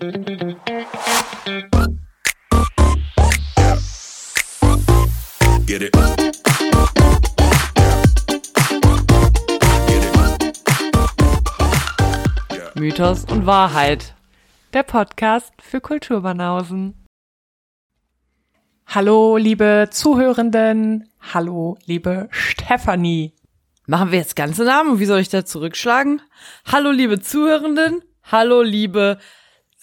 Get it. Mythos und Wahrheit. Der Podcast für Kulturbanausen. Hallo, liebe Zuhörenden. Hallo, liebe Stefanie. Machen wir jetzt ganze Namen? Wie soll ich da zurückschlagen? Hallo, liebe Zuhörenden. Hallo, liebe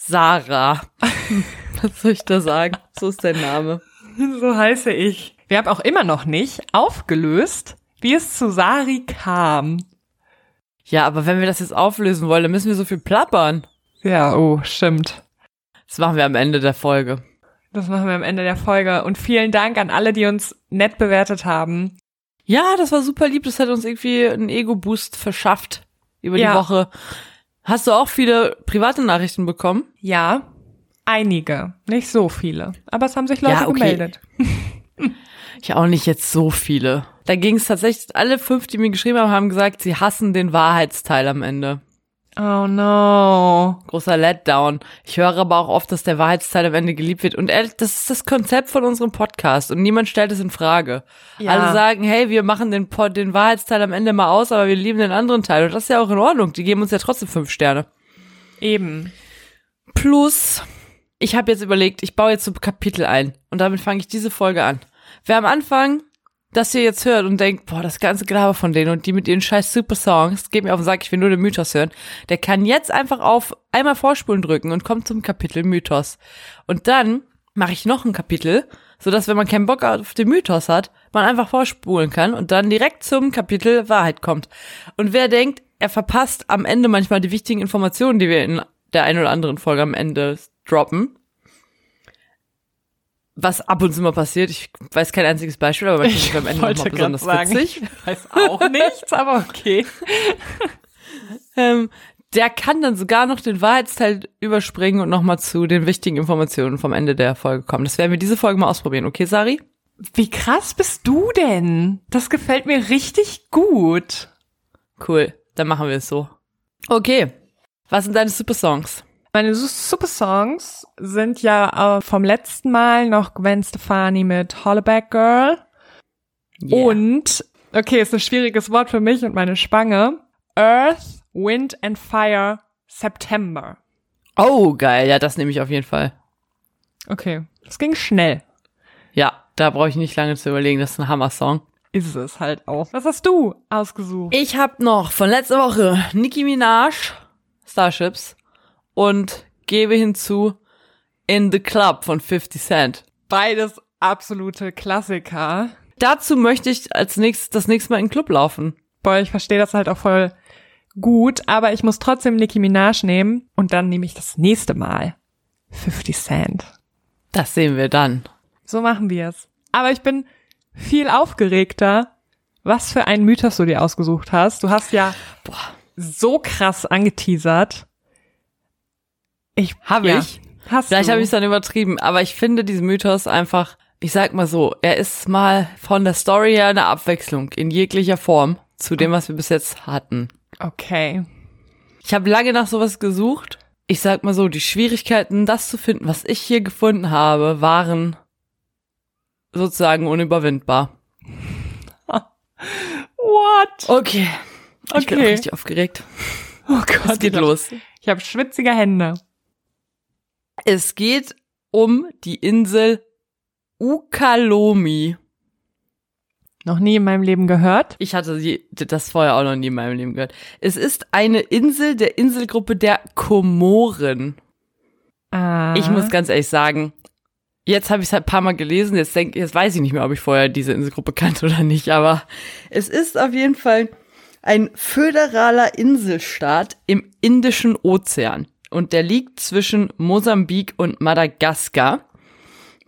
Sarah. Was soll ich da sagen? So ist dein Name. So heiße ich. Wir haben auch immer noch nicht aufgelöst, wie es zu Sari kam. Ja, aber wenn wir das jetzt auflösen wollen, dann müssen wir so viel plappern. Ja, oh, stimmt. Das machen wir am Ende der Folge. Das machen wir am Ende der Folge. Und vielen Dank an alle, die uns nett bewertet haben. Ja, das war super lieb. Das hat uns irgendwie einen Ego-Boost verschafft über Ja. die Woche. Hast du auch viele private Nachrichten bekommen? Ja, einige. Nicht so viele. Aber es haben sich Leute Ja, okay. gemeldet. Ich auch nicht jetzt so viele. Da ging es tatsächlich, alle fünf, die mir geschrieben haben, haben gesagt, sie hassen den Wahrheitsteil am Ende. Oh no. Großer Letdown. Ich höre aber auch oft, dass der Wahrheitsteil am Ende geliebt wird. Und ehrlich, das ist das Konzept von unserem Podcast und niemand stellt es in Frage. Ja. Alle sagen, hey, wir machen den, Pod, den Wahrheitsteil am Ende mal aus, aber wir lieben den anderen Teil. Und das ist ja auch in Ordnung. Die geben uns ja trotzdem fünf Sterne. Eben. Plus, ich habe jetzt überlegt, ich baue jetzt so Kapitel ein. Und damit fange ich diese Folge an. Wer am Anfang das hier jetzt hört und denkt, boah, das ganze Gelaber von denen und die mit ihren scheiß super Songs, geht mir auf den Sack, ich will nur den Mythos hören, der kann jetzt einfach auf einmal Vorspulen drücken und kommt zum Kapitel Mythos. Und dann mache ich noch ein Kapitel, sodass, wenn man keinen Bock auf den Mythos hat, man einfach vorspulen kann und dann direkt zum Kapitel Wahrheit kommt. Und wer denkt, er verpasst am Ende manchmal die wichtigen Informationen, die wir in der einen oder anderen Folge am Ende droppen, was ab und zu mal passiert. Ich weiß kein einziges Beispiel, aber es am Ende nochmal besonders witzig. Ich weiß auch nichts, aber okay. Ähm, der kann dann sogar noch den Wahrheitsteil überspringen und nochmal zu den wichtigen Informationen vom Ende der Folge kommen. Das werden wir diese Folge mal ausprobieren. Okay, Sari? Wie krass bist du denn? Das gefällt mir richtig gut. Cool. Dann machen wir es so. Okay. Was sind deine Super Songs? Meine Su- Super Songs sind ja äh, vom letzten Mal noch Gwen Stefani mit Hollaback Girl. Yeah. Und, okay, ist ein schwieriges Wort für mich und meine Spange. Earth, Wind and Fire, September. Oh, geil. Ja, das nehme ich auf jeden Fall. Okay, das ging schnell. Ja, da brauche ich nicht lange zu überlegen. Das ist ein Hammer-Song. Ist es halt auch. Was hast du ausgesucht? Ich habe noch von letzter Woche Nicki Minaj, Starships und gebe hinzu In the Club von 50 Cent. Beides absolute Klassiker. Dazu möchte ich als nächstes das nächste Mal in den Club laufen. Boah, ich verstehe das halt auch voll gut, aber ich muss trotzdem Nicki Minaj nehmen und dann nehme ich das nächste Mal 50 Cent. Das sehen wir dann. So machen wir es. Aber ich bin viel aufgeregter, was für einen Mythos du dir ausgesucht hast. Du hast ja so krass angeteasert. Ich Habe ja, ich? Hast Vielleicht habe ich es dann übertrieben, aber ich finde diesen Mythos einfach, ich sag mal so, er ist mal von der Story her eine Abwechslung in jeglicher Form zu dem, was wir bis jetzt hatten. Okay. Ich habe lange nach sowas gesucht. Ich sag mal so, die Schwierigkeiten, das zu finden, was ich hier gefunden habe, waren sozusagen unüberwindbar. What? Okay. Ich bin auch Okay. richtig aufgeregt. Oh Gott. Es geht los. Ich habe schwitzige Hände. Es geht um die Insel Ukalomi. Noch nie in meinem Leben gehört. Ich hatte das vorher auch noch nie in meinem Leben gehört. Es ist eine Insel der Inselgruppe der Komoren. Ah. Ich muss ganz ehrlich sagen, jetzt habe ich es halt ein paar Mal gelesen, jetzt denk, jetzt weiß ich nicht mehr, ob ich vorher diese Inselgruppe kannte oder nicht, aber es ist auf jeden Fall ein föderaler Inselstaat im Indischen Ozean und der liegt zwischen Mosambik und Madagaskar.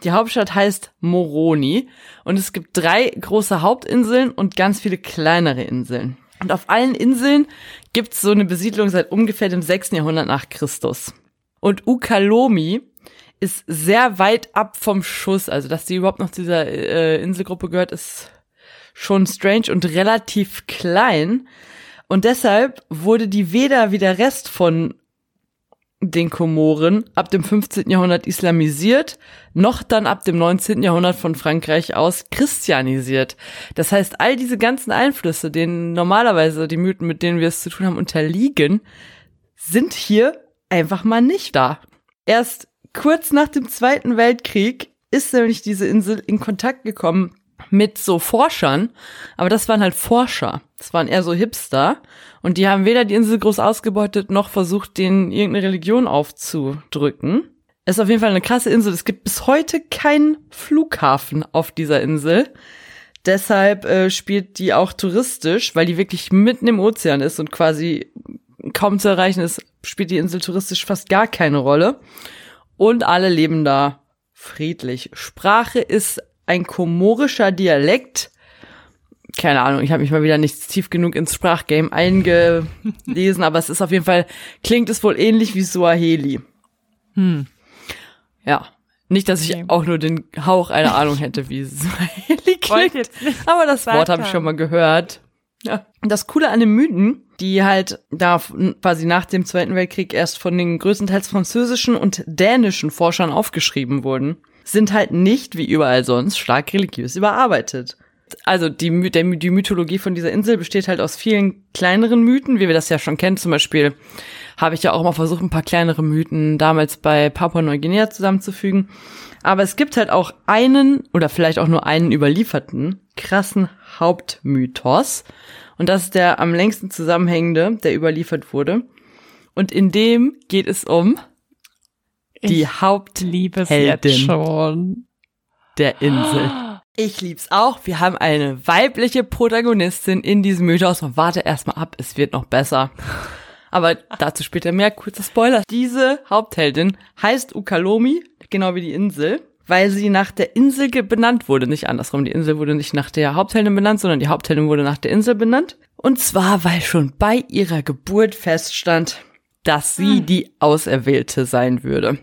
Die Hauptstadt heißt Moroni und es gibt drei große Hauptinseln und ganz viele kleinere Inseln. Und auf allen Inseln gibt es so eine Besiedlung seit ungefähr dem 6. Jahrhundert nach Christus. Und Ukalomi ist sehr weit ab vom Schuss. Also, dass die überhaupt noch zu dieser äh, Inselgruppe gehört, ist schon strange und relativ klein. Und deshalb wurde die weder wie der Rest von den Komoren ab dem 15. Jahrhundert islamisiert, noch dann ab dem 19. Jahrhundert von Frankreich aus christianisiert. Das heißt, all diese ganzen Einflüsse, denen normalerweise die Mythen, mit denen wir es zu tun haben, unterliegen, sind hier einfach mal nicht da. Erst kurz nach dem Zweiten Weltkrieg ist nämlich diese Insel in Kontakt gekommen mit so Forschern, aber das waren halt Forscher. Das waren eher so Hipster und die haben weder die Insel groß ausgebeutet noch versucht, denen irgendeine Religion aufzudrücken. Es ist auf jeden Fall eine krasse Insel. Es gibt bis heute keinen Flughafen auf dieser Insel. Deshalb äh, spielt die auch touristisch, weil die wirklich mitten im Ozean ist und quasi kaum zu erreichen ist, spielt die Insel touristisch fast gar keine Rolle. Und alle leben da friedlich. Sprache ist ein komorischer Dialekt. Keine Ahnung, ich habe mich mal wieder nicht tief genug ins Sprachgame eingelesen, aber es ist auf jeden Fall, klingt es wohl ähnlich wie Suaheli. Hm. Ja. Nicht, dass ich okay. auch nur den Hauch einer Ahnung hätte, wie Suaheli klingt. Aber das Wort habe ich schon mal gehört. Ja. Das Coole an den Mythen, die halt da quasi nach dem Zweiten Weltkrieg erst von den größtenteils französischen und dänischen Forschern aufgeschrieben wurden, sind halt nicht wie überall sonst stark religiös überarbeitet. Also die, der, die Mythologie von dieser Insel besteht halt aus vielen kleineren Mythen, wie wir das ja schon kennen. Zum Beispiel habe ich ja auch mal versucht, ein paar kleinere Mythen damals bei Papua-Neuguinea zusammenzufügen. Aber es gibt halt auch einen oder vielleicht auch nur einen überlieferten krassen Hauptmythos. Und das ist der am längsten zusammenhängende, der überliefert wurde. Und in dem geht es um die ich Hauptheldin schon. der Insel. Ich lieb's auch. Wir haben eine weibliche Protagonistin in diesem Mythos und warte erstmal ab, es wird noch besser. Aber dazu später mehr. Kurzer Spoiler. Diese Hauptheldin heißt Ukalomi, genau wie die Insel, weil sie nach der Insel benannt wurde. Nicht andersrum. Die Insel wurde nicht nach der Hauptheldin benannt, sondern die Hauptheldin wurde nach der Insel benannt. Und zwar, weil schon bei ihrer Geburt feststand, dass sie hm. die Auserwählte sein würde.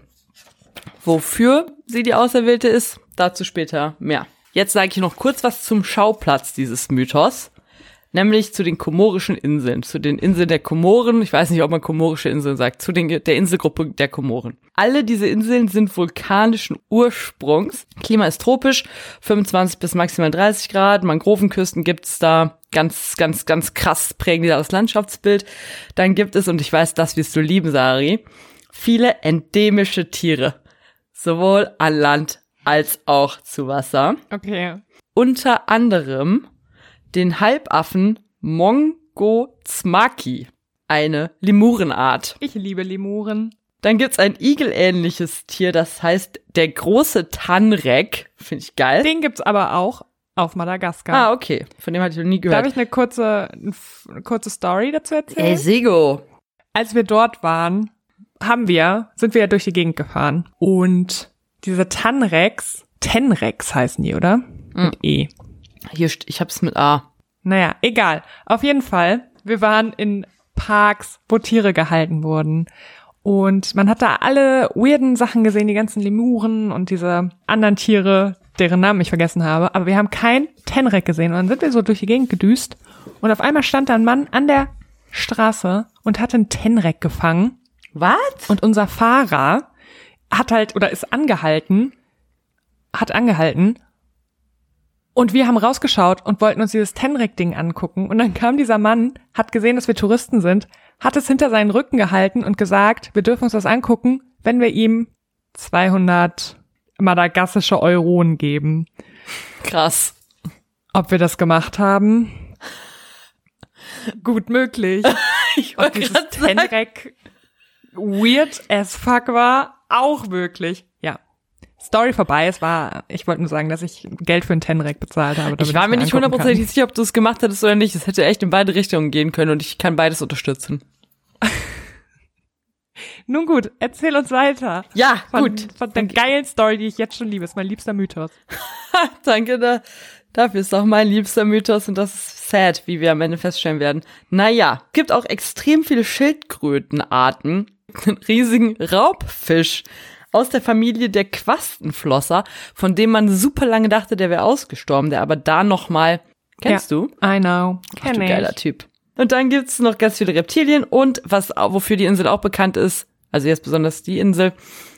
Wofür sie die Auserwählte ist, dazu später mehr. Jetzt sage ich noch kurz was zum Schauplatz dieses Mythos, nämlich zu den Komorischen Inseln, zu den Inseln der Komoren. Ich weiß nicht, ob man Komorische Inseln sagt, zu den, der Inselgruppe der Komoren. Alle diese Inseln sind vulkanischen Ursprungs. Klima ist tropisch, 25 bis maximal 30 Grad. Mangrovenküsten gibt's da ganz, ganz, ganz krass prägen das Landschaftsbild. Dann gibt es, und ich weiß, das wirst du lieben, Sari, viele endemische Tiere. Sowohl an Land als auch zu Wasser. Okay. Unter anderem den Halbaffen Mongozmaki, eine Lemurenart. Ich liebe Lemuren. Dann gibt's ein igelähnliches Tier, das heißt der große Tanrek. Finde ich geil. Den gibt's aber auch auf Madagaskar. Ah, okay. Von dem hatte ich noch nie gehört. Darf ich eine kurze, eine kurze Story dazu erzählen? Ey, Sego. Als wir dort waren, haben wir, sind wir ja durch die Gegend gefahren. Und diese Tanrex, Tenrex heißen die, oder? Mit E. Hier, ich hab's mit A. Naja, egal. Auf jeden Fall, wir waren in Parks, wo Tiere gehalten wurden. Und man hat da alle weirden Sachen gesehen, die ganzen Lemuren und diese anderen Tiere, deren Namen ich vergessen habe. Aber wir haben kein Tenrek gesehen. Und dann sind wir so durch die Gegend gedüst. Und auf einmal stand da ein Mann an der Straße und hat einen Tenrek gefangen. Was? Und unser Fahrer hat halt oder ist angehalten, hat angehalten und wir haben rausgeschaut und wollten uns dieses Tenrek-Ding angucken. Und dann kam dieser Mann, hat gesehen, dass wir Touristen sind, hat es hinter seinen Rücken gehalten und gesagt, wir dürfen uns das angucken, wenn wir ihm 200 madagassische Euronen geben. Krass. Ob wir das gemacht haben? Gut möglich. ich Ob dieses Tenrek weird as fuck war, auch möglich. Ja. Story vorbei. Es war, ich wollte nur sagen, dass ich Geld für einen Tenrek bezahlt habe. Ich war mir nicht hundertprozentig sicher, ob du es gemacht hättest oder nicht. Es hätte echt in beide Richtungen gehen können und ich kann beides unterstützen. Nun gut, erzähl uns weiter. Ja, von, gut. Von der geilen Story, die ich jetzt schon liebe. Ist mein liebster Mythos. Danke, da, dafür ist auch mein liebster Mythos und das ist sad, wie wir am Ende feststellen werden. Naja, gibt auch extrem viele Schildkrötenarten einen riesigen Raubfisch aus der Familie der Quastenflosser, von dem man super lange dachte, der wäre ausgestorben, der aber da noch mal kennst ja, du? I know. Ach, du geiler Typ. Und dann gibt's noch ganz viele Reptilien und was wofür die Insel auch bekannt ist, also jetzt besonders die Insel,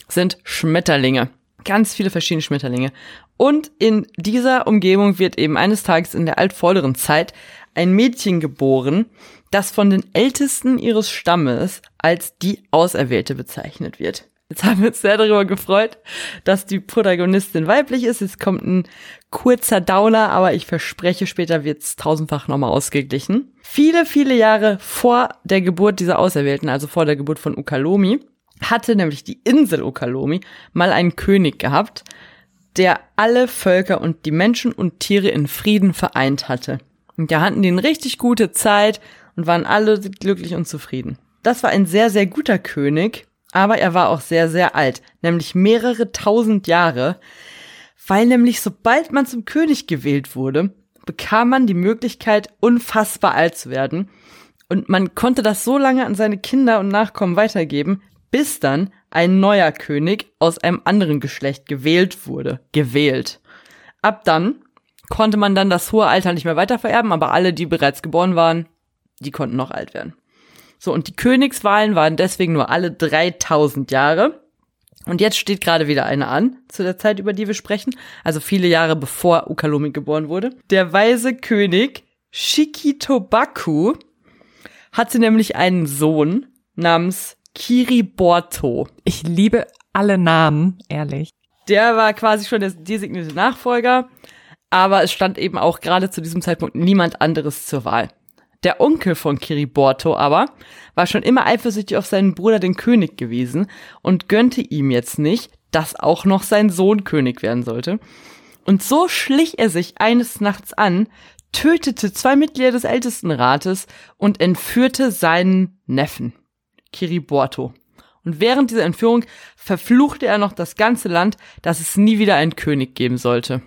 sind Schmetterlinge. Ganz viele verschiedene Schmetterlinge. Und in dieser Umgebung wird eben eines Tages in der altvorderen Zeit ein Mädchen geboren, das von den Ältesten ihres Stammes als die Auserwählte bezeichnet wird. Jetzt haben wir uns sehr darüber gefreut, dass die Protagonistin weiblich ist. Jetzt kommt ein kurzer Downer, aber ich verspreche, später wird's tausendfach nochmal ausgeglichen. Viele, viele Jahre vor der Geburt dieser Auserwählten, also vor der Geburt von Ukalomi, hatte nämlich die Insel Ukalomi mal einen König gehabt, der alle Völker und die Menschen und Tiere in Frieden vereint hatte. Und da hatten die eine richtig gute Zeit und waren alle glücklich und zufrieden. Das war ein sehr, sehr guter König, aber er war auch sehr, sehr alt, nämlich mehrere tausend Jahre, weil nämlich sobald man zum König gewählt wurde, bekam man die Möglichkeit, unfassbar alt zu werden. Und man konnte das so lange an seine Kinder und Nachkommen weitergeben, bis dann ein neuer König aus einem anderen Geschlecht gewählt wurde. Gewählt. Ab dann konnte man dann das hohe Alter nicht mehr weitervererben, aber alle, die bereits geboren waren, die konnten noch alt werden. So, und die Königswahlen waren deswegen nur alle 3000 Jahre. Und jetzt steht gerade wieder eine an, zu der Zeit, über die wir sprechen, also viele Jahre bevor Ukalomi geboren wurde. Der weise König Shikitobaku hatte nämlich einen Sohn namens Kiriborto. Ich liebe alle Namen, ehrlich. Der war quasi schon der designierte Nachfolger, aber es stand eben auch gerade zu diesem Zeitpunkt niemand anderes zur Wahl. Der Onkel von Kiriborto aber war schon immer eifersüchtig auf seinen Bruder den König gewesen und gönnte ihm jetzt nicht, dass auch noch sein Sohn König werden sollte. Und so schlich er sich eines Nachts an, tötete zwei Mitglieder des Ältestenrates und entführte seinen Neffen, Kiriborto. Und während dieser Entführung verfluchte er noch das ganze Land, dass es nie wieder einen König geben sollte.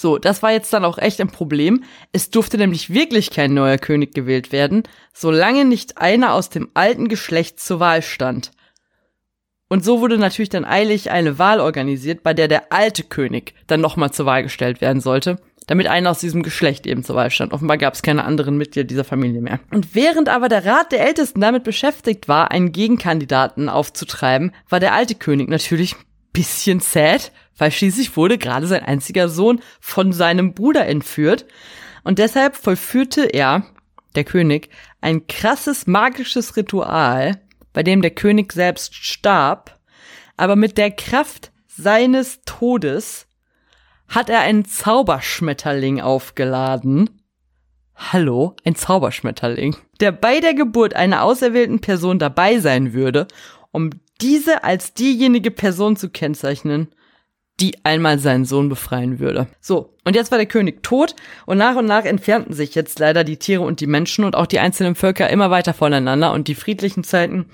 So, das war jetzt dann auch echt ein Problem. Es durfte nämlich wirklich kein neuer König gewählt werden, solange nicht einer aus dem alten Geschlecht zur Wahl stand. Und so wurde natürlich dann eilig eine Wahl organisiert, bei der der alte König dann nochmal zur Wahl gestellt werden sollte, damit einer aus diesem Geschlecht eben zur Wahl stand. Offenbar gab es keine anderen Mitglieder dieser Familie mehr. Und während aber der Rat der Ältesten damit beschäftigt war, einen Gegenkandidaten aufzutreiben, war der alte König natürlich bisschen sad, weil schließlich wurde gerade sein einziger Sohn von seinem Bruder entführt und deshalb vollführte er, der König, ein krasses magisches Ritual, bei dem der König selbst starb, aber mit der Kraft seines Todes hat er einen Zauberschmetterling aufgeladen. Hallo, ein Zauberschmetterling, der bei der Geburt einer auserwählten Person dabei sein würde, um diese als diejenige Person zu kennzeichnen, die einmal seinen Sohn befreien würde. So, und jetzt war der König tot und nach und nach entfernten sich jetzt leider die Tiere und die Menschen und auch die einzelnen Völker immer weiter voneinander und die friedlichen Zeiten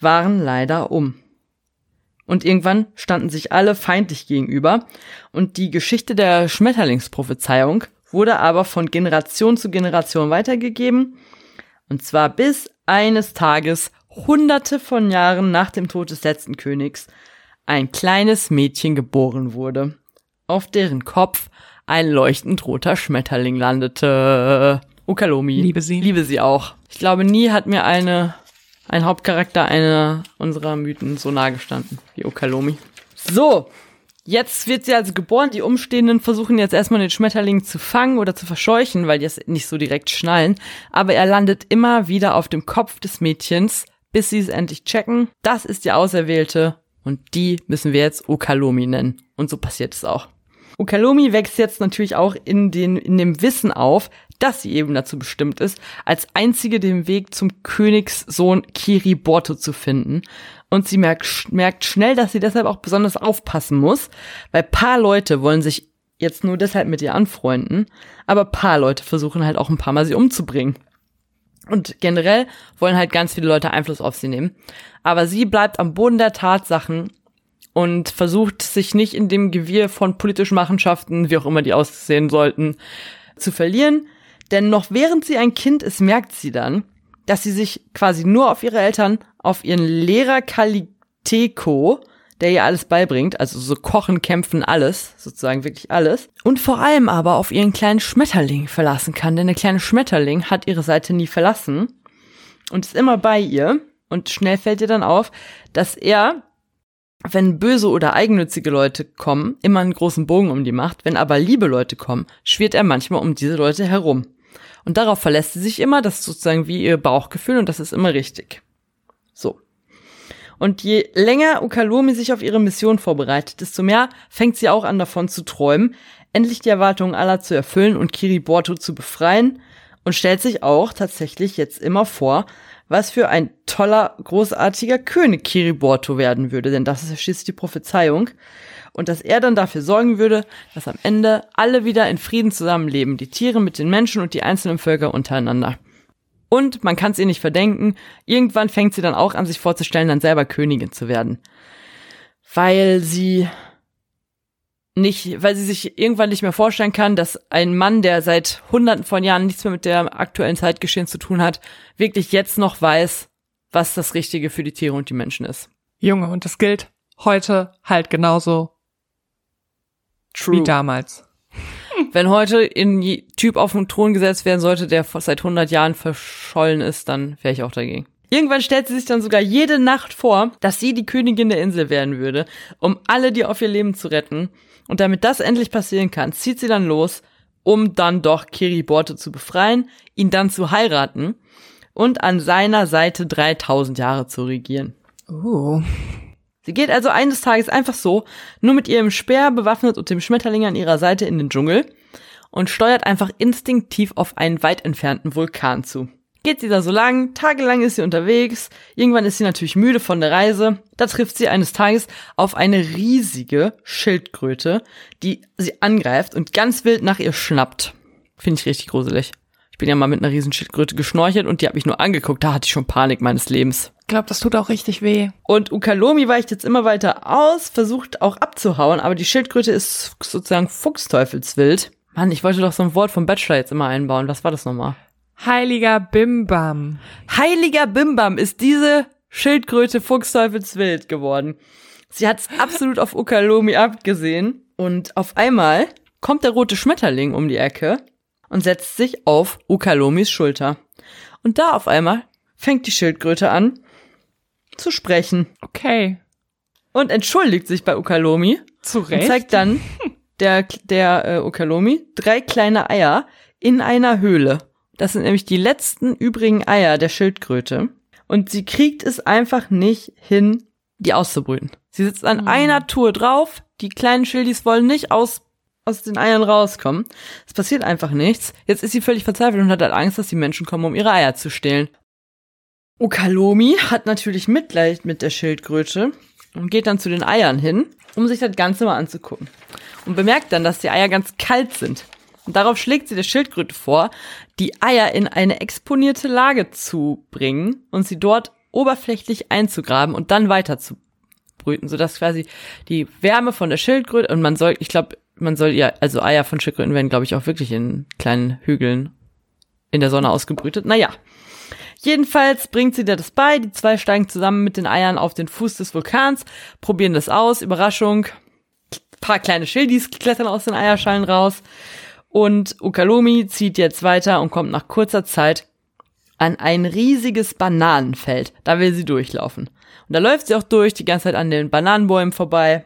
waren leider um. Und irgendwann standen sich alle feindlich gegenüber und die Geschichte der Schmetterlingsprophezeiung wurde aber von Generation zu Generation weitergegeben und zwar bis eines Tages hunderte von Jahren nach dem Tod des letzten Königs ein kleines Mädchen geboren wurde, auf deren Kopf ein leuchtend roter Schmetterling landete. Ukalomi. Liebe sie. Liebe sie auch. Ich glaube, nie hat mir eine, ein Hauptcharakter einer unserer Mythen so nahe gestanden wie Ukalomi. So. Jetzt wird sie also geboren. Die Umstehenden versuchen jetzt erstmal den Schmetterling zu fangen oder zu verscheuchen, weil die es nicht so direkt schnallen. Aber er landet immer wieder auf dem Kopf des Mädchens, bis sie es endlich checken. Das ist die Auserwählte und die müssen wir jetzt Okalomi nennen. Und so passiert es auch. Okalomi wächst jetzt natürlich auch in, den, in dem Wissen auf, dass sie eben dazu bestimmt ist, als einzige den Weg zum Königssohn Kiriborto zu finden. Und sie merkt, merkt schnell, dass sie deshalb auch besonders aufpassen muss, weil paar Leute wollen sich jetzt nur deshalb mit ihr anfreunden, aber paar Leute versuchen halt auch ein paar Mal sie umzubringen. Und generell wollen halt ganz viele Leute Einfluss auf sie nehmen. Aber sie bleibt am Boden der Tatsachen und versucht sich nicht in dem Gewirr von politischen Machenschaften, wie auch immer die aussehen sollten, zu verlieren. Denn noch während sie ein Kind ist, merkt sie dann, dass sie sich quasi nur auf ihre Eltern, auf ihren Lehrer Kaliteko der ihr alles beibringt, also so kochen, kämpfen, alles, sozusagen wirklich alles. Und vor allem aber auf ihren kleinen Schmetterling verlassen kann, denn der kleine Schmetterling hat ihre Seite nie verlassen und ist immer bei ihr. Und schnell fällt ihr dann auf, dass er, wenn böse oder eigennützige Leute kommen, immer einen großen Bogen um die macht. Wenn aber liebe Leute kommen, schwirrt er manchmal um diese Leute herum. Und darauf verlässt sie sich immer, das ist sozusagen wie ihr Bauchgefühl und das ist immer richtig. So. Und je länger Ukalomi sich auf ihre Mission vorbereitet, desto mehr fängt sie auch an davon zu träumen, endlich die Erwartungen aller zu erfüllen und Kiriborto zu befreien und stellt sich auch tatsächlich jetzt immer vor, was für ein toller, großartiger König Kiriborto werden würde, denn das ist schließlich die Prophezeiung. Und dass er dann dafür sorgen würde, dass am Ende alle wieder in Frieden zusammenleben, die Tiere mit den Menschen und die einzelnen Völker untereinander. Und man kann es ihr nicht verdenken, irgendwann fängt sie dann auch an, sich vorzustellen, dann selber Königin zu werden. Weil sie nicht, weil sie sich irgendwann nicht mehr vorstellen kann, dass ein Mann, der seit hunderten von Jahren nichts mehr mit der aktuellen Zeitgeschehen zu tun hat, wirklich jetzt noch weiß, was das Richtige für die Tiere und die Menschen ist. Junge, und das gilt heute halt genauso True. wie damals. Wenn heute ein Typ auf den Thron gesetzt werden sollte, der seit 100 Jahren verschollen ist, dann wäre ich auch dagegen. Irgendwann stellt sie sich dann sogar jede Nacht vor, dass sie die Königin der Insel werden würde, um alle, die auf ihr Leben zu retten. Und damit das endlich passieren kann, zieht sie dann los, um dann doch Kiriborte zu befreien, ihn dann zu heiraten und an seiner Seite 3000 Jahre zu regieren. Oh. Sie geht also eines Tages einfach so, nur mit ihrem Speer bewaffnet und dem Schmetterling an ihrer Seite in den Dschungel und steuert einfach instinktiv auf einen weit entfernten Vulkan zu. Geht sie da so lang, tagelang ist sie unterwegs, irgendwann ist sie natürlich müde von der Reise, da trifft sie eines Tages auf eine riesige Schildkröte, die sie angreift und ganz wild nach ihr schnappt. Finde ich richtig gruselig. Ich bin ja mal mit einer riesen Schildkröte geschnorchelt und die hat mich nur angeguckt, da hatte ich schon Panik meines Lebens. Ich glaube, das tut auch richtig weh. Und Ukalomi weicht jetzt immer weiter aus, versucht auch abzuhauen, aber die Schildkröte ist sozusagen fuchsteufelswild. Mann, ich wollte doch so ein Wort vom Bachelor jetzt immer einbauen. Was war das nochmal? Heiliger Bimbam. Heiliger Bimbam ist diese Schildkröte fuchsteufelswild geworden. Sie hat's absolut auf Ukalomi abgesehen und auf einmal kommt der rote Schmetterling um die Ecke und setzt sich auf Ukalomis Schulter. Und da auf einmal fängt die Schildkröte an, zu sprechen. Okay. Und entschuldigt sich bei Ukalomi. Zu Recht. Und zeigt dann der, der äh, Ukalomi drei kleine Eier in einer Höhle. Das sind nämlich die letzten übrigen Eier der Schildkröte. Und sie kriegt es einfach nicht hin, die auszubrüten. Sie sitzt an mhm. einer Tour drauf. Die kleinen Schildis wollen nicht aus, aus den Eiern rauskommen. Es passiert einfach nichts. Jetzt ist sie völlig verzweifelt und hat halt Angst, dass die Menschen kommen, um ihre Eier zu stehlen. Okalomi hat natürlich Mitleid mit der Schildkröte und geht dann zu den Eiern hin, um sich das Ganze mal anzugucken. Und bemerkt dann, dass die Eier ganz kalt sind. Und darauf schlägt sie der Schildkröte vor, die Eier in eine exponierte Lage zu bringen und sie dort oberflächlich einzugraben und dann weiter zu brüten, sodass quasi die Wärme von der Schildkröte und man soll, ich glaube, man soll ja, also Eier von Schildkröten werden, glaube ich, auch wirklich in kleinen Hügeln in der Sonne ausgebrütet. Naja, Jedenfalls bringt sie dir das bei. Die zwei steigen zusammen mit den Eiern auf den Fuß des Vulkans, probieren das aus. Überraschung. Paar kleine Schildis klettern aus den Eierschalen raus. Und Ukalomi zieht jetzt weiter und kommt nach kurzer Zeit an ein riesiges Bananenfeld. Da will sie durchlaufen. Und da läuft sie auch durch, die ganze Zeit an den Bananenbäumen vorbei.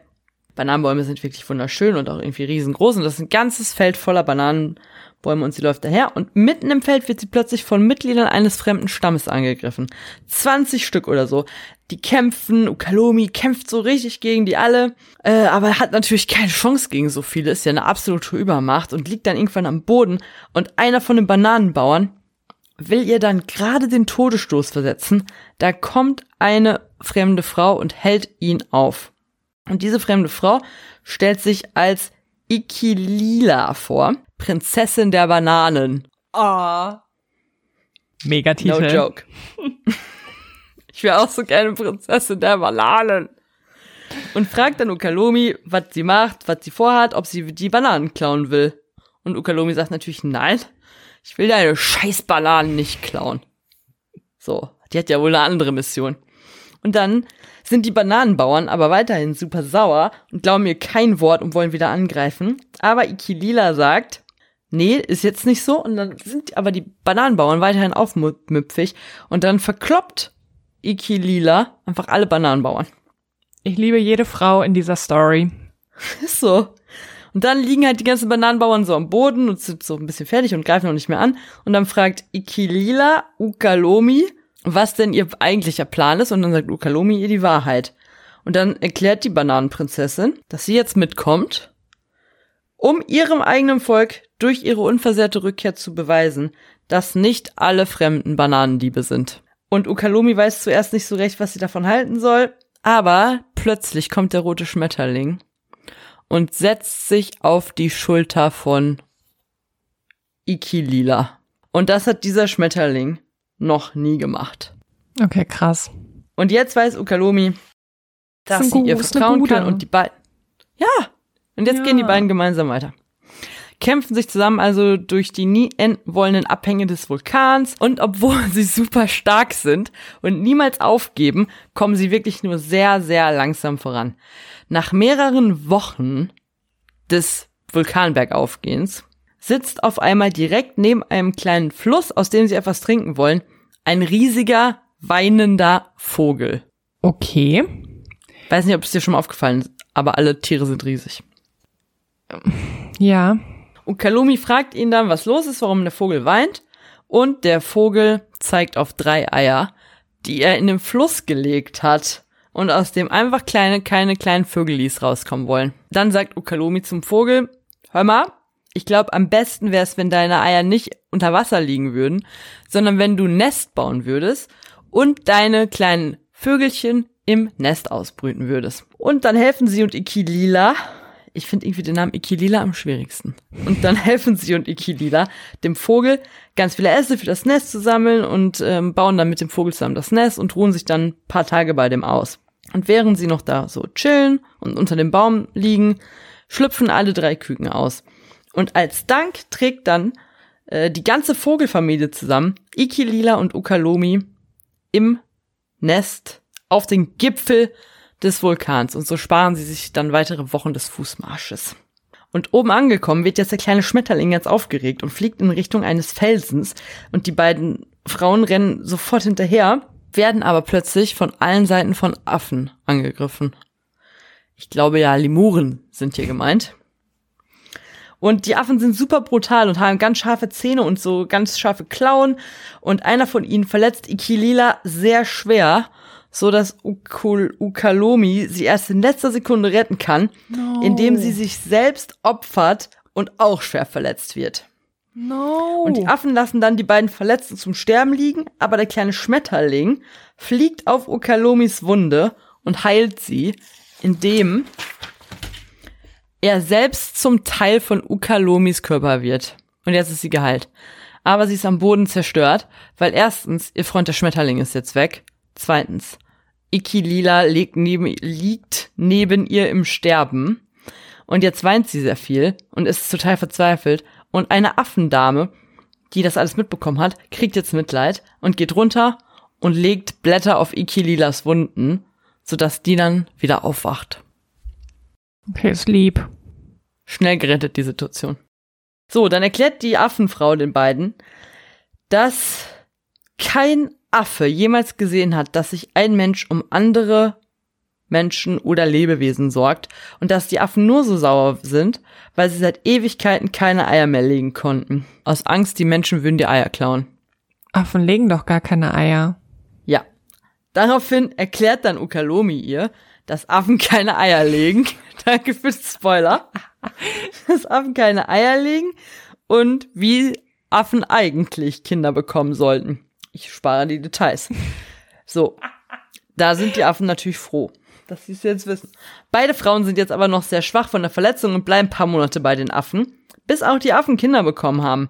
Bananenbäume sind wirklich wunderschön und auch irgendwie riesengroß. Und das ist ein ganzes Feld voller Bananen, Bäume und sie läuft daher und mitten im Feld wird sie plötzlich von Mitgliedern eines fremden Stammes angegriffen. 20 Stück oder so. Die kämpfen, Ukalomi kämpft so richtig gegen die alle, äh, aber hat natürlich keine Chance gegen so viele, ist ja eine absolute Übermacht und liegt dann irgendwann am Boden und einer von den Bananenbauern will ihr dann gerade den Todesstoß versetzen. Da kommt eine fremde Frau und hält ihn auf. Und diese fremde Frau stellt sich als Ikilila vor. Prinzessin der Bananen. Ah. Oh. Megatitel. No joke. ich wäre auch so gerne Prinzessin der Bananen. Und fragt dann Ukalomi, was sie macht, was sie vorhat, ob sie die Bananen klauen will. Und Ukalomi sagt natürlich nein. Ich will deine scheiß Bananen nicht klauen. So, die hat ja wohl eine andere Mission. Und dann sind die Bananenbauern aber weiterhin super sauer und glauben mir kein Wort und wollen wieder angreifen. Aber Ikilila sagt, nee, ist jetzt nicht so. Und dann sind aber die Bananenbauern weiterhin aufmüpfig und dann verkloppt Ikilila einfach alle Bananenbauern. Ich liebe jede Frau in dieser Story. Ist so. Und dann liegen halt die ganzen Bananenbauern so am Boden und sind so ein bisschen fertig und greifen noch nicht mehr an. Und dann fragt Ikilila Ukalomi, was denn ihr eigentlicher Plan ist. Und dann sagt Ukalomi ihr die Wahrheit. Und dann erklärt die Bananenprinzessin, dass sie jetzt mitkommt, um ihrem eigenen Volk durch ihre unversehrte Rückkehr zu beweisen, dass nicht alle Fremden Bananendiebe sind. Und Ukalomi weiß zuerst nicht so recht, was sie davon halten soll, aber plötzlich kommt der rote Schmetterling und setzt sich auf die Schulter von Ikilila. Und das hat dieser Schmetterling noch nie gemacht. Okay, krass. Und jetzt weiß Ukalomi, dass sie ihr vertrauen kann und die beiden. Ja. Und jetzt ja. gehen die beiden gemeinsam weiter. Kämpfen sich zusammen also durch die nie enden wollenden Abhänge des Vulkans und obwohl sie super stark sind und niemals aufgeben, kommen sie wirklich nur sehr, sehr langsam voran. Nach mehreren Wochen des Vulkanbergaufgehens sitzt auf einmal direkt neben einem kleinen Fluss, aus dem sie etwas trinken wollen, ein riesiger, weinender Vogel. Okay. Weiß nicht, ob es dir schon mal aufgefallen ist, aber alle Tiere sind riesig. Ja. Und Kalumi fragt ihn dann, was los ist, warum der Vogel weint. Und der Vogel zeigt auf drei Eier, die er in den Fluss gelegt hat und aus dem einfach kleine, keine kleinen Vögelis rauskommen wollen. Dann sagt Ukalomi zum Vogel, hör mal, ich glaube, am besten wäre es, wenn deine Eier nicht unter Wasser liegen würden, sondern wenn du ein Nest bauen würdest und deine kleinen Vögelchen im Nest ausbrüten würdest. Und dann helfen sie und Ikilila, ich finde irgendwie den Namen Ikilila am schwierigsten. Und dann helfen sie und Ikilila dem Vogel ganz viele Äste für das Nest zu sammeln und ähm, bauen dann mit dem Vogel zusammen das Nest und ruhen sich dann paar Tage bei dem aus. Und während sie noch da so chillen und unter dem Baum liegen, schlüpfen alle drei Küken aus. Und als Dank trägt dann äh, die ganze Vogelfamilie zusammen, Ikilila und Ukalomi, im Nest auf den Gipfel des Vulkans. Und so sparen sie sich dann weitere Wochen des Fußmarsches. Und oben angekommen wird jetzt der kleine Schmetterling ganz aufgeregt und fliegt in Richtung eines Felsens. Und die beiden Frauen rennen sofort hinterher werden aber plötzlich von allen Seiten von Affen angegriffen. Ich glaube ja, Limuren sind hier gemeint. Und die Affen sind super brutal und haben ganz scharfe Zähne und so ganz scharfe Klauen. Und einer von ihnen verletzt Ikilila sehr schwer, so dass Ukul Ukalomi sie erst in letzter Sekunde retten kann, no. indem sie sich selbst opfert und auch schwer verletzt wird. No. Und die Affen lassen dann die beiden Verletzten zum Sterben liegen, aber der kleine Schmetterling fliegt auf Okalomis Wunde und heilt sie, indem er selbst zum Teil von Ukalomis Körper wird. Und jetzt ist sie geheilt. Aber sie ist am Boden zerstört, weil erstens, ihr Freund der Schmetterling ist jetzt weg. Zweitens, Ikilila liegt neben, liegt neben ihr im Sterben. Und jetzt weint sie sehr viel und ist total verzweifelt und eine Affendame, die das alles mitbekommen hat, kriegt jetzt Mitleid und geht runter und legt Blätter auf Ikililas Wunden, sodass die dann wieder aufwacht. Okay, ist lieb. Schnell gerettet die Situation. So, dann erklärt die Affenfrau den beiden, dass kein Affe jemals gesehen hat, dass sich ein Mensch um andere Menschen oder Lebewesen sorgt und dass die Affen nur so sauer sind, weil sie seit Ewigkeiten keine Eier mehr legen konnten. Aus Angst, die Menschen würden die Eier klauen. Affen legen doch gar keine Eier. Ja. Daraufhin erklärt dann Ukalomi ihr, dass Affen keine Eier legen. Danke fürs Spoiler. dass Affen keine Eier legen und wie Affen eigentlich Kinder bekommen sollten. Ich spare die Details. So. Da sind die Affen natürlich froh dass sie es jetzt wissen. Beide Frauen sind jetzt aber noch sehr schwach von der Verletzung und bleiben ein paar Monate bei den Affen, bis auch die Affen Kinder bekommen haben.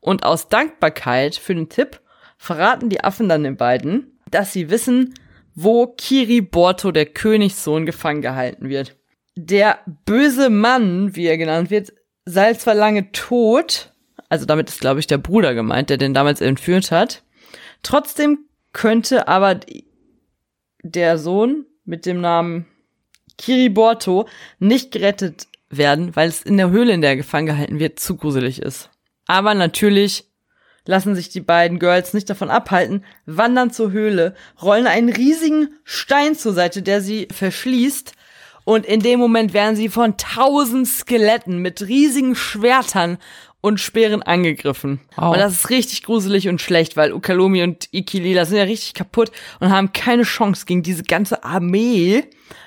Und aus Dankbarkeit für den Tipp verraten die Affen dann den beiden, dass sie wissen, wo Kiri Borto, der Königssohn, gefangen gehalten wird. Der böse Mann, wie er genannt wird, sei zwar lange tot, also damit ist, glaube ich, der Bruder gemeint, der den damals entführt hat. Trotzdem könnte aber der Sohn mit dem Namen Kiriborto nicht gerettet werden, weil es in der Höhle, in der er gefangen gehalten wird, zu gruselig ist. Aber natürlich lassen sich die beiden Girls nicht davon abhalten, wandern zur Höhle, rollen einen riesigen Stein zur Seite, der sie verschließt. Und in dem Moment werden sie von tausend Skeletten mit riesigen Schwertern und Speeren angegriffen. Oh. Und das ist richtig gruselig und schlecht, weil Ukalomi und Ikilila sind ja richtig kaputt und haben keine Chance gegen diese ganze Armee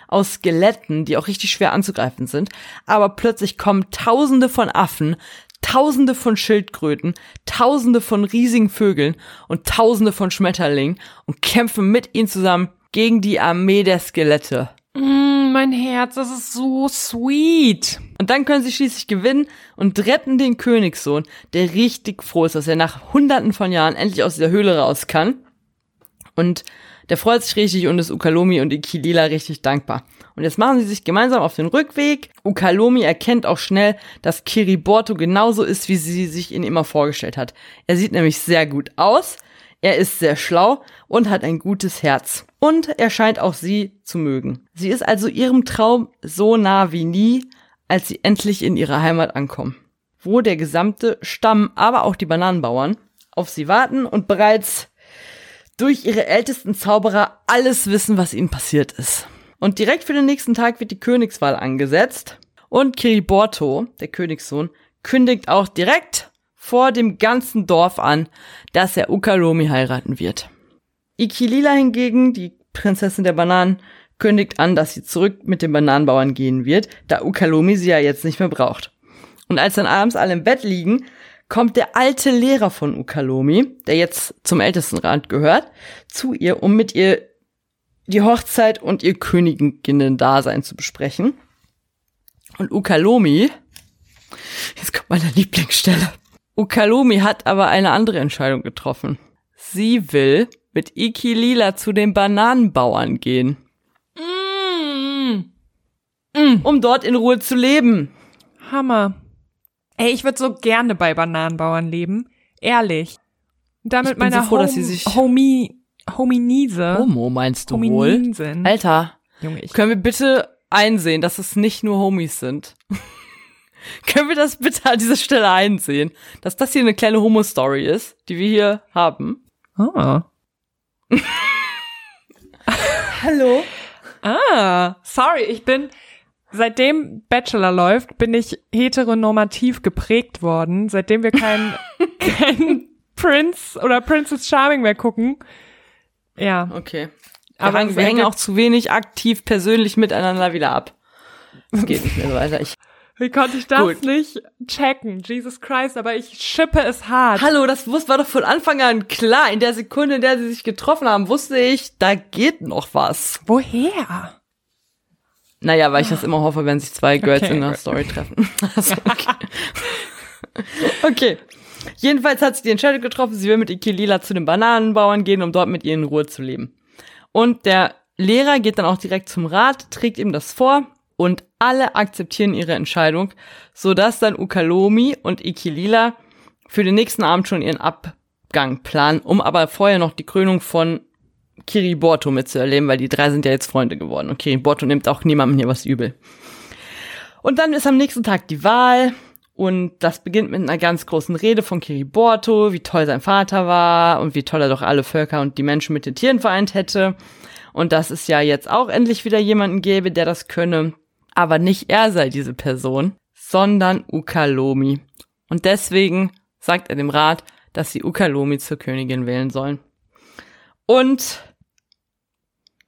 aus Skeletten, die auch richtig schwer anzugreifen sind. Aber plötzlich kommen tausende von Affen, tausende von Schildkröten, tausende von riesigen Vögeln und tausende von Schmetterlingen und kämpfen mit ihnen zusammen gegen die Armee der Skelette. Mm, mein Herz, das ist so sweet. Und dann können sie schließlich gewinnen und retten den Königssohn, der richtig froh ist, dass er nach hunderten von Jahren endlich aus der Höhle raus kann. Und der freut sich richtig und ist Ukalomi und Ikilila richtig dankbar. Und jetzt machen sie sich gemeinsam auf den Rückweg. Ukalomi erkennt auch schnell, dass Kiriborto genauso ist, wie sie sich ihn immer vorgestellt hat. Er sieht nämlich sehr gut aus, er ist sehr schlau und hat ein gutes Herz. Und er scheint auch sie zu mögen. Sie ist also ihrem Traum so nah wie nie, als sie endlich in ihrer Heimat ankommen. Wo der gesamte Stamm, aber auch die Bananenbauern auf sie warten und bereits durch ihre ältesten Zauberer alles wissen, was ihnen passiert ist. Und direkt für den nächsten Tag wird die Königswahl angesetzt und Kiriborto, der Königssohn, kündigt auch direkt vor dem ganzen Dorf an, dass er Ukalomi heiraten wird. Ikilila hingegen, die Prinzessin der Bananen, kündigt an, dass sie zurück mit den Bananenbauern gehen wird, da Ukalomi sie ja jetzt nicht mehr braucht. Und als dann abends alle im Bett liegen, kommt der alte Lehrer von Ukalomi, der jetzt zum Ältestenrat gehört, zu ihr, um mit ihr die Hochzeit und ihr Königinnen-Dasein zu besprechen. Und Ukalomi, jetzt kommt meine Lieblingsstelle, Ukalomi hat aber eine andere Entscheidung getroffen. Sie will mit Iki Lila zu den Bananenbauern gehen. Mm. Mm. Um dort in Ruhe zu leben. Hammer. Ey, ich würde so gerne bei Bananenbauern leben. Ehrlich. Damit meine so froh, Hom Homie, Hominise. Homo meinst du Homininsen. wohl? Alter. Junge, ich können wir bitte einsehen, dass es nicht nur Homies sind? Können wir das bitte an dieser Stelle einsehen, dass das hier eine kleine Homo-Story ist, die wir hier haben? Ah. Hallo? Ah, sorry, ich bin, seitdem Bachelor läuft, bin ich heteronormativ geprägt worden, seitdem wir keinen kein Prince oder Princess Charming mehr gucken. Ja. Okay. Wir Aber hängen, wir hängen auch zu wenig aktiv persönlich miteinander wieder ab. Es geht nicht mehr so weiter. Ich wie konnte ich das Gut. nicht checken? Jesus Christ, aber ich schippe es hart. Hallo, das war doch von Anfang an klar. In der Sekunde, in der sie sich getroffen haben, wusste ich, da geht noch was. Woher? Naja, weil ich das immer hoffe, wenn sich zwei Girls okay, in einer Story treffen. also, okay. okay. Jedenfalls hat sie die Entscheidung getroffen, sie will mit Ikilila zu den Bananenbauern gehen, um dort mit ihr in Ruhe zu leben. Und der Lehrer geht dann auch direkt zum Rat, trägt ihm das vor und alle akzeptieren ihre Entscheidung, so dass dann Ukalomi und Ikilila für den nächsten Abend schon ihren Abgang planen, um aber vorher noch die Krönung von Kiriborto mitzuerleben, weil die drei sind ja jetzt Freunde geworden und Kiriborto nimmt auch niemandem hier was übel. Und dann ist am nächsten Tag die Wahl und das beginnt mit einer ganz großen Rede von Kiriborto, wie toll sein Vater war und wie toll er doch alle Völker und die Menschen mit den Tieren vereint hätte. Und dass es ja jetzt auch endlich wieder jemanden gäbe, der das könne aber nicht er sei diese Person, sondern Ukalomi. Und deswegen sagt er dem Rat, dass sie Ukalomi zur Königin wählen sollen. Und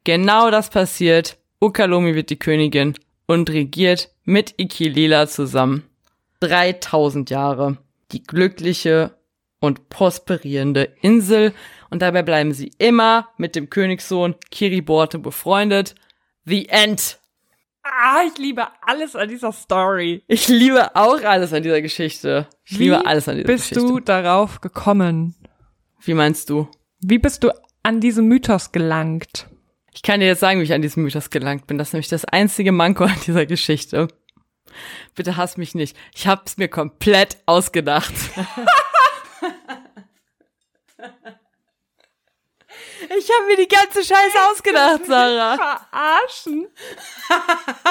genau das passiert. Ukalomi wird die Königin und regiert mit Ikilila zusammen 3000 Jahre die glückliche und prosperierende Insel und dabei bleiben sie immer mit dem Königssohn Kiriborte befreundet. The End. Ah, ich liebe alles an dieser Story. Ich liebe auch alles an dieser Geschichte. Ich Wie liebe alles an dieser bist Geschichte. Bist du darauf gekommen? Wie meinst du? Wie bist du an diesen Mythos gelangt? Ich kann dir jetzt sagen, wie ich an diesen Mythos gelangt bin. Das ist nämlich das einzige Manko an dieser Geschichte. Bitte hass mich nicht. Ich hab's mir komplett ausgedacht. Ich habe mir die ganze Scheiße ausgedacht, Sarah. Verarschen.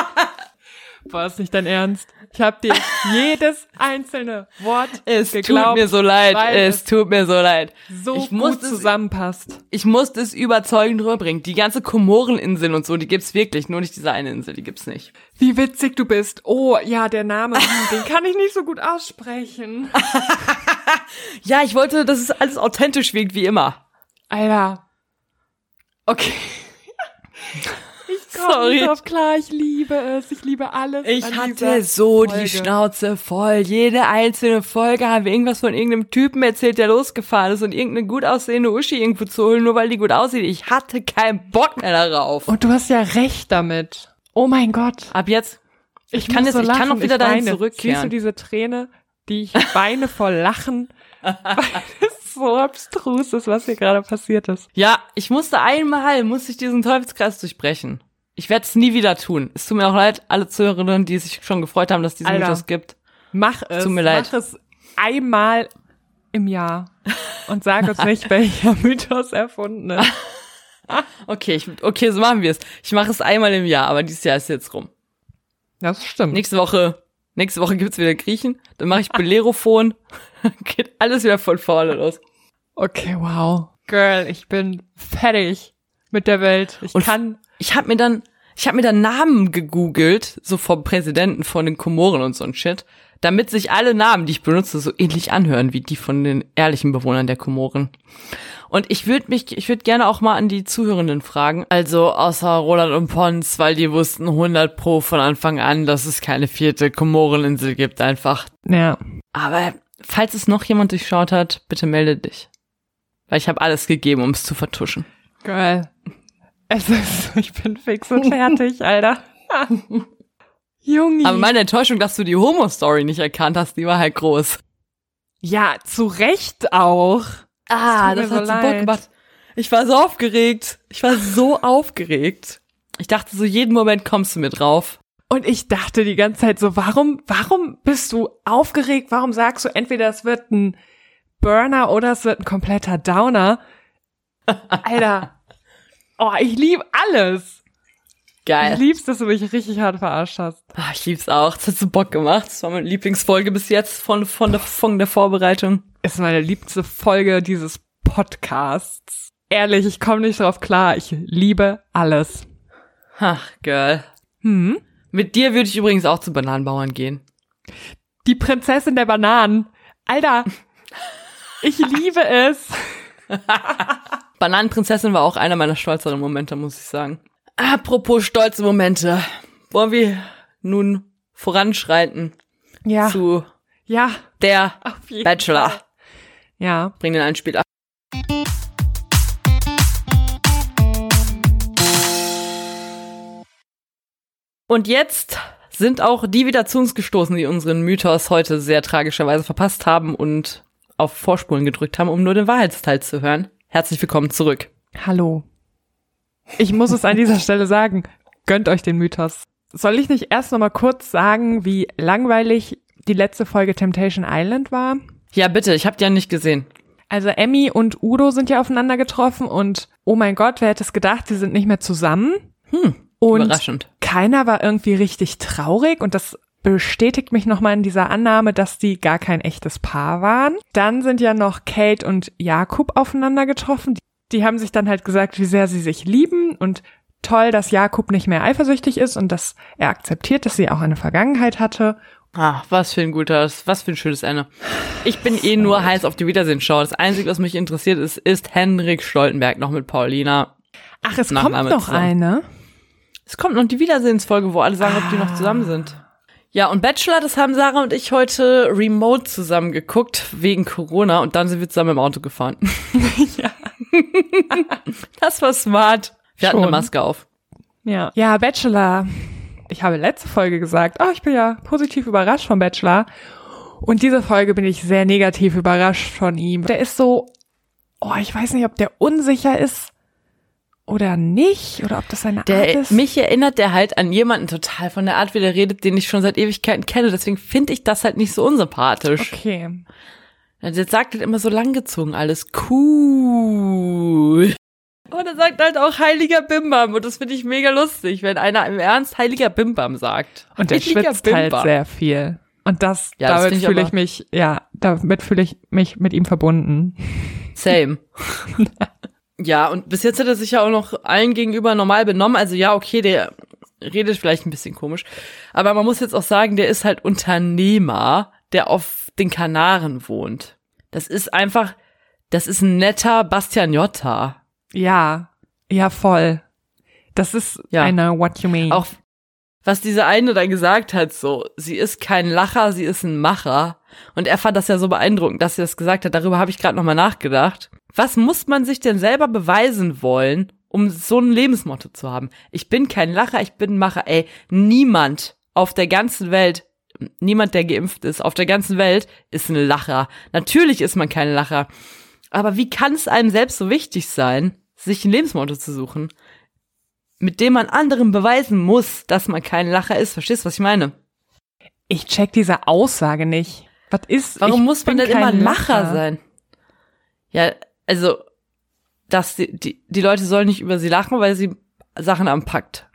Boah, ist nicht dein Ernst. Ich habe dir jedes einzelne Wort Es geglaubt, tut mir so leid. weil Es tut mir so leid. so ich gut musste es- zusammenpasst. Ich musste es überzeugend rüberbringen. Die ganze Komoreninsel und so, die gibt's wirklich. Nur nicht diese eine Insel, die gibt's nicht. Wie witzig du bist. Oh, ja, der Name, hm, den kann ich nicht so gut aussprechen. Ja, ich wollte, dass es alles authentisch wirkt, wie immer. Alter, Okay. ich komme nicht drauf klar. Ich liebe es. Ich liebe alles. Ich hatte so Folge. die Schnauze voll. Jede einzelne Folge haben wir irgendwas von irgendeinem Typen erzählt, der losgefahren ist und irgendeine gut aussehende Uschi irgendwo zu holen, nur weil die gut aussieht. Ich hatte keinen Bock mehr darauf. Und du hast ja recht damit. Oh mein Gott. Ab jetzt, Ich, kann muss jetzt- ich kann noch wieder dahin zurückkehren. Siehst du diese Träne, die ich weine vor Lachen, so abstrus ist, was hier gerade passiert ist. ja, ich musste einmal, musste ich diesen Teufelskreis durchbrechen. Ich werde es nie wieder tun. Es tut mir auch leid, alle Zuhörerinnen, die sich schon gefreut haben, dass es diesen Alter. Mythos gibt. Mach es. Tut mir leid. Mach es einmal im Jahr und sag uns nicht, welcher Mythos erfunden ist. Okay, ich, okay, so machen wir es. Ich mache es einmal im Jahr, aber dieses Jahr ist jetzt rum. Das stimmt. Nächste Woche, nächste Woche gibt's wieder Griechen. Dann mache ich Belerophon. Geht alles wieder von vorne los. Okay, wow. Girl, ich bin fertig mit der Welt. Ich Und kann. Ich habe mir dann, ich habe mir dann Namen gegoogelt, so vom Präsidenten von den Komoren und so ein Shit, damit sich alle Namen, die ich benutze, so ähnlich anhören wie die von den ehrlichen Bewohnern der Komoren. Und ich würde mich, ich würde gerne auch mal an die Zuhörenden fragen. Also außer Roland und Pons, weil die wussten 100 pro von Anfang an, dass es keine vierte Komoreninsel gibt, einfach. Ja. Aber falls es noch jemand durchschaut hat, bitte melde dich. Weil ich habe alles gegeben, um es zu vertuschen. Girl. Es ist, ich bin fix und fertig, Alter. Junge. Aber meine Enttäuschung, dass du die Homo-Story nicht erkannt hast, die war halt groß. ja, zu Recht auch. Ah, das mir hat so Bock gemacht. Ich war so aufgeregt. Ich war so aufgeregt. Ich dachte so, jeden Moment kommst du mir drauf. Und ich dachte die ganze Zeit so, warum, warum bist du aufgeregt? Warum sagst du entweder es wird ein Burner oder es wird ein kompletter Downer? Alter. Oh, ich lieb alles. Ich Geil. lieb's, dass du mich richtig hart verarscht hast. Ah, ich lieb's auch. Das hat so Bock gemacht. Das war meine Lieblingsfolge bis jetzt von, von, der, von der Vorbereitung. Ist meine liebste Folge dieses Podcasts. Ehrlich, ich komme nicht drauf klar. Ich liebe alles. Ach, Girl. Hm? Mit dir würde ich übrigens auch zu Bananenbauern gehen. Die Prinzessin der Bananen. Alter, ich liebe es. Bananenprinzessin war auch einer meiner stolzeren Momente, muss ich sagen. Apropos stolze Momente. Wollen wir nun voranschreiten Ja, zu ja, der Bachelor. Fall. Ja, Bring den Einspieler. Und jetzt sind auch die wieder zu uns gestoßen, die unseren Mythos heute sehr tragischerweise verpasst haben und auf Vorspulen gedrückt haben, um nur den Wahrheitsteil zu hören. Herzlich willkommen zurück. hallo. Ich muss es an dieser Stelle sagen. Gönnt euch den Mythos. Soll ich nicht erst noch mal kurz sagen, wie langweilig die letzte Folge Temptation Island war? Ja, bitte, ich hab die ja nicht gesehen. Also Emmy und Udo sind ja aufeinander getroffen und oh mein Gott, wer hätte es gedacht, die sind nicht mehr zusammen. Hm, Und überraschend. keiner war irgendwie richtig traurig und das bestätigt mich nochmal in dieser Annahme, dass die gar kein echtes Paar waren. Dann sind ja noch Kate und Jakob aufeinander getroffen. Die, die haben sich dann halt gesagt, wie sehr sie sich lieben und toll, dass Jakob nicht mehr eifersüchtig ist und dass er akzeptiert, dass sie auch eine Vergangenheit hatte. Ah, was für ein guter, was für ein schönes Ende. Ich bin eh nur heiß auf die Wiedersehensshow. Das Einzige, was mich interessiert, ist, ist Henrik Stoltenberg noch mit Paulina. Ach, es Nachname kommt noch zusammen. eine. Es kommt noch die Wiedersehensfolge, wo alle sagen, ob die noch zusammen sind. Ja, und Bachelor, das haben Sarah und ich heute remote zusammen geguckt, wegen Corona, und dann sind wir zusammen im Auto gefahren. Ja. Das war smart. Wir hatten Schon. eine Maske auf. Ja. Ja, Bachelor. Ich habe letzte Folge gesagt, oh, ich bin ja positiv überrascht vom Bachelor. Und diese Folge bin ich sehr negativ überrascht von ihm. Der ist so, oh, ich weiß nicht, ob der unsicher ist oder nicht, oder ob das seine Art Der, ist. mich erinnert der halt an jemanden total von der Art, wie der redet, den ich schon seit Ewigkeiten kenne. Deswegen finde ich das halt nicht so unsympathisch. Okay. Der sagt halt immer so langgezogen alles. Cool. Und er sagt halt auch heiliger Bimbam und das finde ich mega lustig, wenn einer im Ernst heiliger Bimbam sagt. Und der schwitzt halt sehr viel. Und das, Ja, damit fühle ich mich, ja, damit fühle ich mich mit ihm verbunden. Same. ja, und bis jetzt hat er sich ja auch noch allen gegenüber normal benommen. Also ja, okay, der redet vielleicht ein bisschen komisch. Aber man muss jetzt auch sagen, der ist halt Unternehmer, der auf den Kanaren wohnt. Das ist einfach, das ist ein netter Bastian Jotta. Ja, ja, voll. Das ist Ja. eine What You Mean. Auch was diese eine dann gesagt hat, so, sie ist kein Lacher, sie ist ein Macher. Und er fand das ja so beeindruckend, dass sie das gesagt hat. Darüber habe ich gerade nochmal nachgedacht. Was muss man sich denn selber beweisen wollen, um so ein Lebensmotto zu haben? Ich bin kein Lacher, ich bin ein Macher. Ey, niemand auf der ganzen Welt, niemand, der geimpft ist, auf der ganzen Welt ist ein Lacher. Natürlich ist man kein Lacher. Aber wie kann es einem selbst so wichtig sein, sich ein Lebensmotto zu suchen? Mit dem man anderen beweisen muss, dass man kein Lacher ist. Verstehst du, was ich meine? ich check diese Aussage nicht. Was ist, Warum muss man denn immer ein Lacher sein? Ja, also, dass die, die, die Leute sollen nicht über sie lachen, weil sie Sachen anpackt.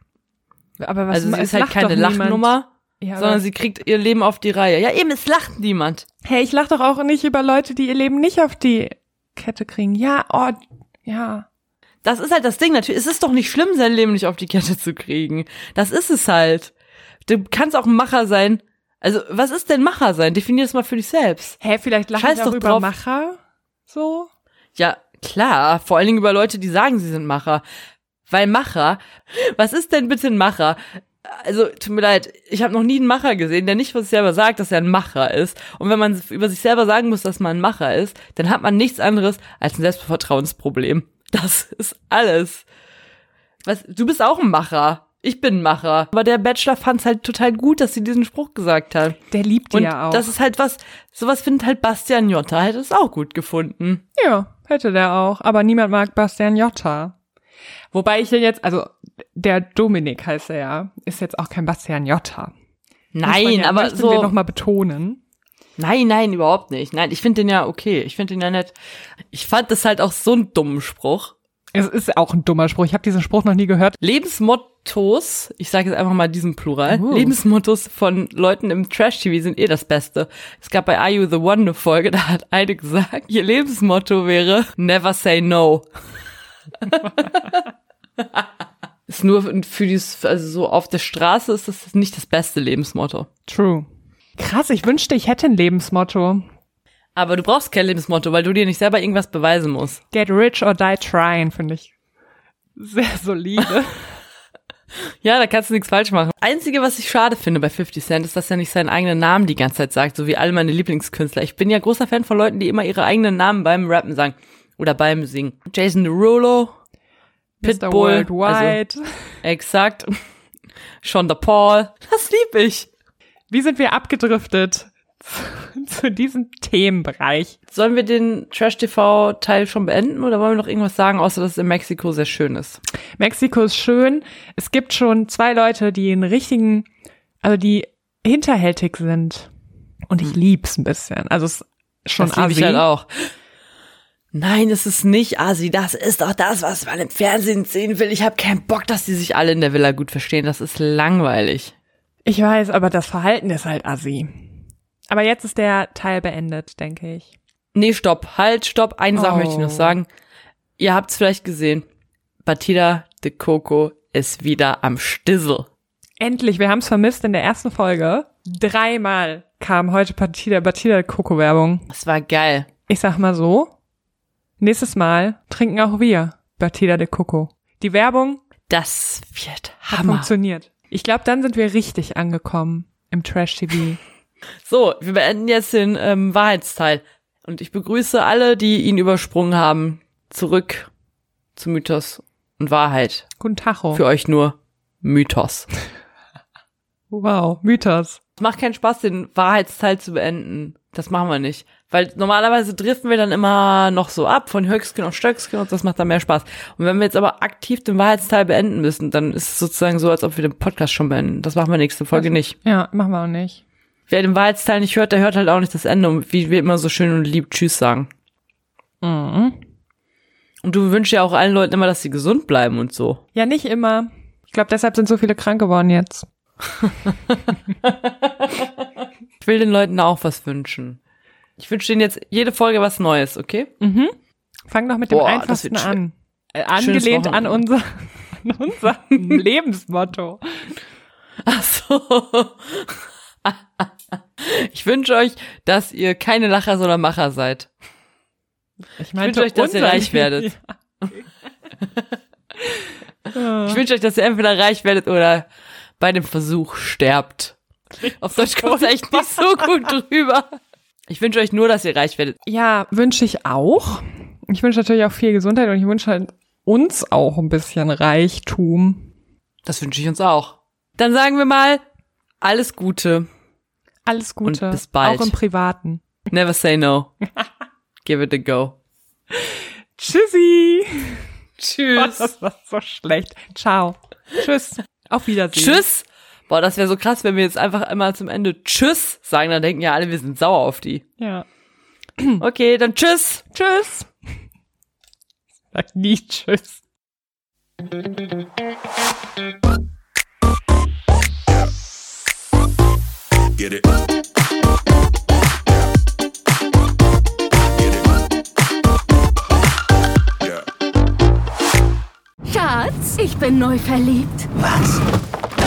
Aber was Also sie ist halt keine. Lachnummer, Ja, sondern sie kriegt ihr Leben auf die Reihe. Ja, eben, es lacht niemand. hey, ich lach doch auch nicht über Leute, die ihr Leben nicht auf die Kette kriegen. Ja, oh, ja. Das ist halt das Ding. Natürlich, es ist doch nicht schlimm, sein Leben nicht auf die Kette zu kriegen. Das ist es halt. Du kannst auch ein Macher sein. Also, was ist denn Macher sein? Definier das mal für dich selbst. Hä, vielleicht lachen Scheiß doch über. Macher. So. Ja, klar. Vor allen Dingen über Leute, die sagen, sie sind Macher. Weil Macher, was ist denn bitte ein Macher? Also, tut mir leid, ich habe noch nie einen Macher gesehen, der nicht von sich selber sagt, dass er ein Macher ist. Und wenn man über sich selber sagen muss, dass man ein Macher ist, dann hat man nichts anderes als ein Selbstvertrauensproblem. Das ist alles. Was, du bist auch ein Macher. Ich bin ein Macher. Aber der Bachelor fand es halt total gut, dass sie diesen Spruch gesagt hat. Der liebt die Und ja auch. das ist halt was, sowas findet halt Bastian Jotta, hätte es auch gut gefunden. ja, hätte der auch. Aber niemand mag Bastian Jotta. Wobei ich ja jetzt, also der Dominik heißt er ja, ist jetzt auch kein Bastian Jotta. Nein, ja, aber so. wir noch mal betonen. Nein, nein, überhaupt nicht. Nein, ich finde den ja okay. Ich finde den ja nett. Ich fand das halt auch so einen dummen Spruch. Es ist auch ein dummer Spruch. Ich habe diesen Spruch noch nie gehört. Lebensmottos, ich sage jetzt einfach mal diesen Plural, Oh. Lebensmottos von Leuten im Trash-TV sind eh das Beste. Es gab bei Are You the One eine Folge, da hat eine gesagt, ihr Lebensmotto wäre Never say no. ist nur für dieses, also so auf der Straße ist das nicht das beste Lebensmotto. True. Krass, ich wünschte, ich hätte ein Lebensmotto. Aber du brauchst kein Lebensmotto, weil du dir nicht selber irgendwas beweisen musst. Get rich or die trying, finde ich sehr solide. Ja, da kannst du nichts falsch machen. Einzige, was ich schade finde bei 50 Cent, ist, dass er nicht seinen eigenen Namen die ganze Zeit sagt, so wie alle meine Lieblingskünstler. Ich bin ja großer Fan von Leuten, die immer ihre eigenen Namen beim Rappen sagen. Oder beim Singen. Jason Derulo, Mr. Pitbull, Worldwide. exakt. Sean Paul. Das lieb ich. Wie sind wir abgedriftet zu diesem Themenbereich? Sollen wir den Trash-TV-Teil schon beenden oder wollen wir noch irgendwas sagen, außer dass es in Mexiko sehr schön ist? Mexiko ist schön. Es gibt schon zwei Leute, die einen richtigen, also die hinterhältig sind. Und ich lieb's ein bisschen. Also es ist schon das assi. ich halt auch. Nein, es ist nicht Asi. Das ist doch das, was man im Fernsehen sehen will. Ich habe keinen Bock, dass die sich alle in der Villa gut verstehen. Das ist langweilig. Ich weiß, aber das Verhalten ist halt assi. Aber jetzt ist der Teil beendet, denke ich. Nee, stopp. Halt, stopp. Eine Sache Oh. möchte ich noch sagen. Ihr habt es vielleicht gesehen. Batida de Coco ist wieder am Stissel. Endlich, wir haben es vermisst in der ersten Folge. Dreimal kam heute Batida, Batida Coco Werbung. Das war geil. Ich sag mal so, nächstes Mal trinken auch wir Batida de Coco. Die Werbung Das wird Hammer. funktioniert. Ich glaube, dann sind wir richtig angekommen im Trash-TV. So, wir beenden jetzt den ähm, Wahrheitsteil. Und ich begrüße alle, die ihn übersprungen haben, zurück zu Mythos und Wahrheit. Guten Tacho. Für euch nur Mythos. Wow, Mythos. Es macht keinen Spaß, den Wahrheitsteil zu beenden. Das machen wir nicht. Weil normalerweise driften wir dann immer noch so ab von Höchstgen auf Stöcksken und das macht dann mehr Spaß. Und wenn wir jetzt aber aktiv den Wahrheitsteil beenden müssen, dann ist es sozusagen so, als ob wir den Podcast schon beenden. Das machen wir nächste Folge nicht. Ja, machen wir auch nicht. Wer den Wahrheitsteil nicht hört, der hört halt auch nicht das Ende und wie wir immer so schön und lieb Tschüss sagen. Mhm. Und du wünschst ja auch allen Leuten immer, dass sie gesund bleiben und so. Ja, nicht immer. Ich glaube, deshalb sind so viele krank geworden jetzt. Ich will den Leuten auch was wünschen. Ich wünsche denen jetzt jede Folge was Neues, okay? Mhm. Fang doch mit dem Boah, das einfachsten an. Äh, angelehnt an unser, an unser Lebensmotto. Ach so. Ich wünsche euch, dass ihr keine Lacher, sondern Macher seid. Ich, wünsche euch, dass ihr reich werdet. Ja. Ich wünsche euch, dass ihr entweder reich werdet oder bei dem Versuch sterbt. Auf Deutsch kommt es echt nicht so gut drüber. Ich wünsche euch nur, dass ihr reich werdet. Ja, wünsche ich auch. Ich wünsche natürlich auch viel Gesundheit und ich wünsche halt uns auch ein bisschen Reichtum. Das wünsche ich uns auch. Dann sagen wir mal, alles Gute. Alles Gute. Und bis bald. Auch im Privaten. Never say no. Give it a go. Tschüssi. Tschüss. Das war so schlecht. Ciao. Tschüss. Auf Wiedersehen. Tschüss. Boah, das wäre so krass, wenn wir jetzt einfach einmal zum Ende Tschüss sagen, dann denken ja alle, wir sind sauer auf die. Ja. Okay, dann Tschüss. Tschüss. Sag nie Tschüss. Get it. Get it. Yeah. Schatz, ich bin neu verliebt. Was?